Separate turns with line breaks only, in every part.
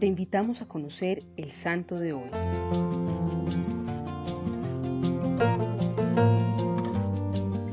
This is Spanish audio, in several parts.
te invitamos a conocer el santo de hoy.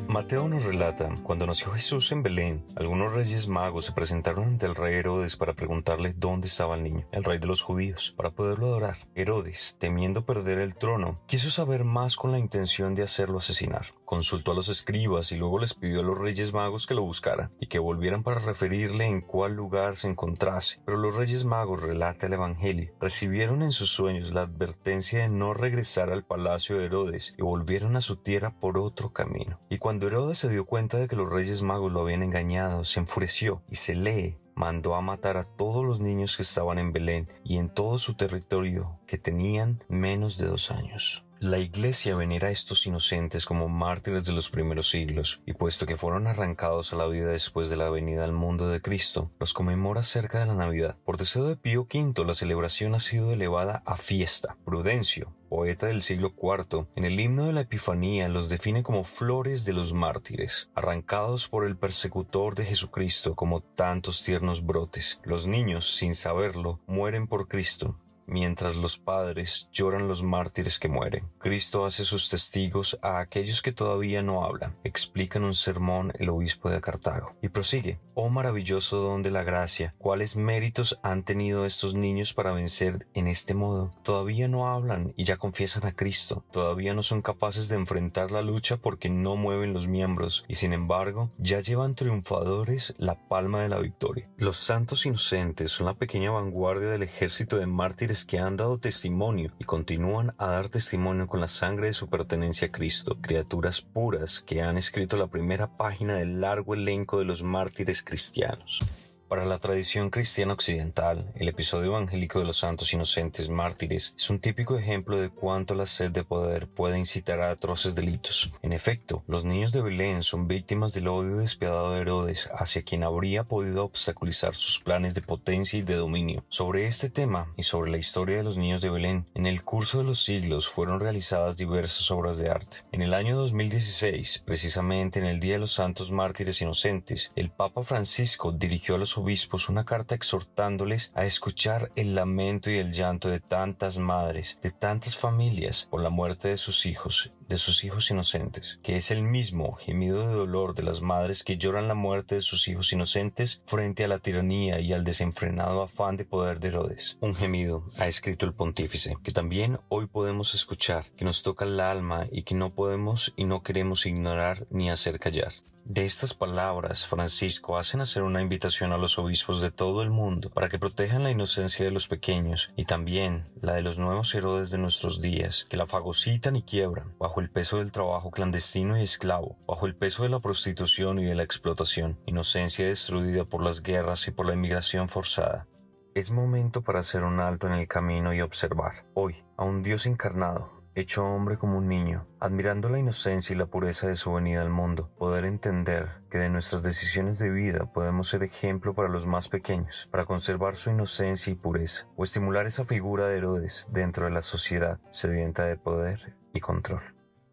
Mateo nos relata, cuando nació Jesús en Belén, algunos reyes magos se presentaron ante el rey Herodes para preguntarle dónde estaba el niño, el rey de los judíos, para poderlo adorar. Herodes, temiendo perder el trono, quiso saber más con la intención de hacerlo asesinar. Consultó a los escribas y luego les pidió a los reyes magos que lo buscaran y que volvieran para referirle en cuál lugar se encontrase. Pero los reyes magos, relata el Evangelio, recibieron en sus sueños la advertencia de no regresar al palacio de Herodes y volvieron a su tierra por otro camino. Y cuando Herodes se dio cuenta de que los reyes magos lo habían engañado, se enfureció y se lee mandó a matar a todos los niños que estaban en Belén y en todo su territorio que tenían menos de dos años. La Iglesia venera a estos inocentes como mártires de los primeros siglos, y puesto que fueron arrancados a la vida después de la venida al mundo de Cristo, los conmemora cerca de la Navidad. Por deseo de Pío V, la celebración ha sido elevada a fiesta. Prudencio, poeta del siglo IV, en el himno de la Epifanía los define como flores de los mártires, arrancados por el persecutor de Jesucristo como tantos tiernos brotes. Los niños, sin saberlo, mueren por Cristo, mientras los padres lloran los mártires que mueren. Cristo hace sus testigos a aquellos que todavía no hablan, explica en un sermón el obispo de Cartago. Y prosigue, oh maravilloso don de la gracia, cuáles méritos han tenido estos niños para vencer en este modo. Todavía no hablan y ya confiesan a Cristo, todavía no son capaces de enfrentar la lucha porque no mueven los miembros y sin embargo ya llevan triunfadores la palma de la victoria. Los santos inocentes son la pequeña vanguardia del ejército de mártires que han dado testimonio y continúan a dar testimonio con la sangre de su pertenencia a Cristo, criaturas puras que han escrito la primera página del largo elenco de los mártires cristianos. Para la tradición cristiana occidental, el episodio evangélico de los santos inocentes mártires es un típico ejemplo de cuánto la sed de poder puede incitar a atroces delitos. En efecto, los niños de Belén son víctimas del odio despiadado de Herodes hacia quien habría podido obstaculizar sus planes de potencia y de dominio. Sobre este tema y sobre la historia de los niños de Belén, en el curso de los siglos fueron realizadas diversas obras de arte. En el año 2016, precisamente en el Día de los Santos Mártires Inocentes, el Papa Francisco dirigió a los obispos una carta exhortándoles a escuchar el lamento y el llanto de tantas madres, de tantas familias por la muerte de sus hijos, de sus hijos inocentes, que es el mismo gemido de dolor de las madres que lloran la muerte de sus hijos inocentes frente a la tiranía y al desenfrenado afán de poder de Herodes. Un gemido, ha escrito el pontífice, que también hoy podemos escuchar, que nos toca el alma y que no podemos y no queremos ignorar ni hacer callar. De estas palabras, Francisco hacen hacer una invitación a los obispos de todo el mundo para que protejan la inocencia de los pequeños y también la de los nuevos Herodes de nuestros días, que la fagocitan y quiebran bajo el peso del trabajo clandestino y esclavo, bajo el peso de la prostitución y de la explotación, inocencia destruida por las guerras y por la inmigración forzada. Es momento para hacer un alto en el camino y observar, hoy, a un Dios encarnado, hecho hombre como un niño, admirando la inocencia y la pureza de su venida al mundo, poder entender que de nuestras decisiones de vida podemos ser ejemplo para los más pequeños, para conservar su inocencia y pureza, o estimular esa figura de Herodes dentro de la sociedad sedienta de poder y control.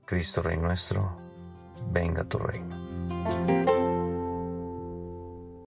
Cristo Rey nuestro, venga tu reino.